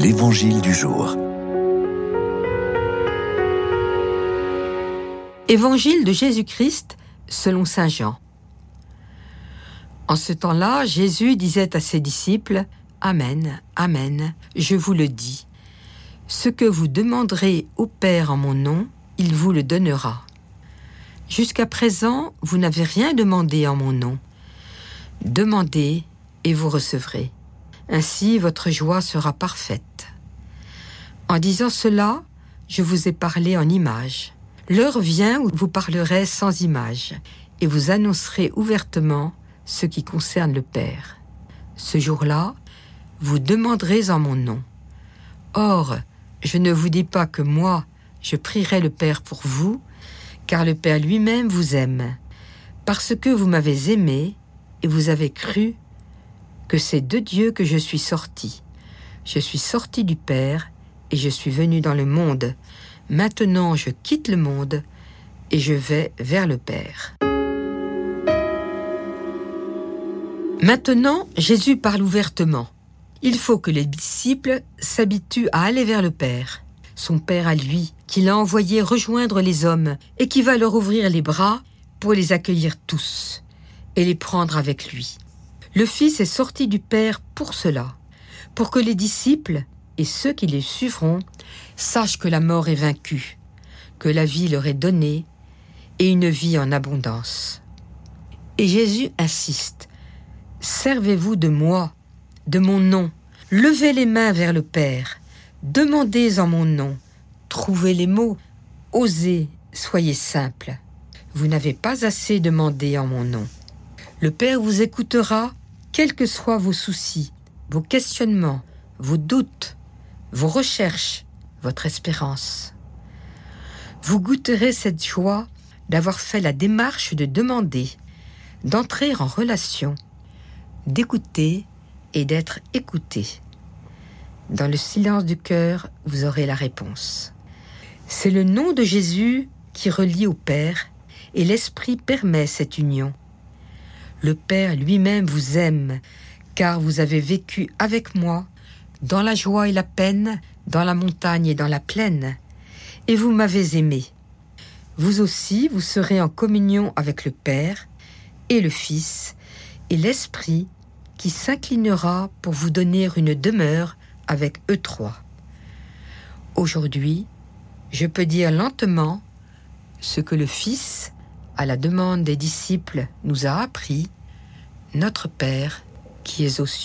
L'Évangile du jour. Évangile de Jésus-Christ selon Saint Jean. En ce temps-là, Jésus disait à ses disciples, Amen, Amen, je vous le dis. Ce que vous demanderez au Père en mon nom, il vous le donnera. Jusqu'à présent, vous n'avez rien demandé en mon nom. Demandez et vous recevrez. Ainsi votre joie sera parfaite. En disant cela, je vous ai parlé en images. L'heure vient où vous parlerez sans images et vous annoncerez ouvertement ce qui concerne le Père. Ce jour-là, vous demanderez en mon nom. Or, je ne vous dis pas que moi, je prierai le Père pour vous, car le Père lui-même vous aime, parce que vous m'avez aimé et vous avez cru que c'est de Dieu que je suis sorti. Je suis sorti du Père et je suis venu dans le monde. Maintenant je quitte le monde et je vais vers le Père. Maintenant, Jésus parle ouvertement. Il faut que les disciples s'habituent à aller vers le Père, son Père à lui, qui l'a envoyé rejoindre les hommes et qui va leur ouvrir les bras pour les accueillir tous et les prendre avec lui. Le Fils est sorti du Père pour cela, pour que les disciples et ceux qui les suivront sachent que la mort est vaincue, que la vie leur est donnée, et une vie en abondance. Et Jésus insiste, Servez-vous de moi, de mon nom, levez les mains vers le Père, demandez en mon nom, trouvez les mots, osez, soyez simple. Vous n'avez pas assez demandé en mon nom. Le Père vous écoutera quels que soient vos soucis, vos questionnements, vos doutes, vos recherches, votre espérance. Vous goûterez cette joie d'avoir fait la démarche de demander, d'entrer en relation, d'écouter et d'être écouté. Dans le silence du cœur, vous aurez la réponse. C'est le nom de Jésus qui relie au Père et l'Esprit permet cette union. Le Père lui-même vous aime, car vous avez vécu avec moi, dans la joie et la peine, dans la montagne et dans la plaine, et vous m'avez aimé. Vous aussi, vous serez en communion avec le Père et le Fils et l'Esprit qui s'inclinera pour vous donner une demeure avec eux trois. Aujourd'hui, je peux dire lentement ce que le Fils à la demande des disciples, nous a appris Notre Père qui es aux cieux.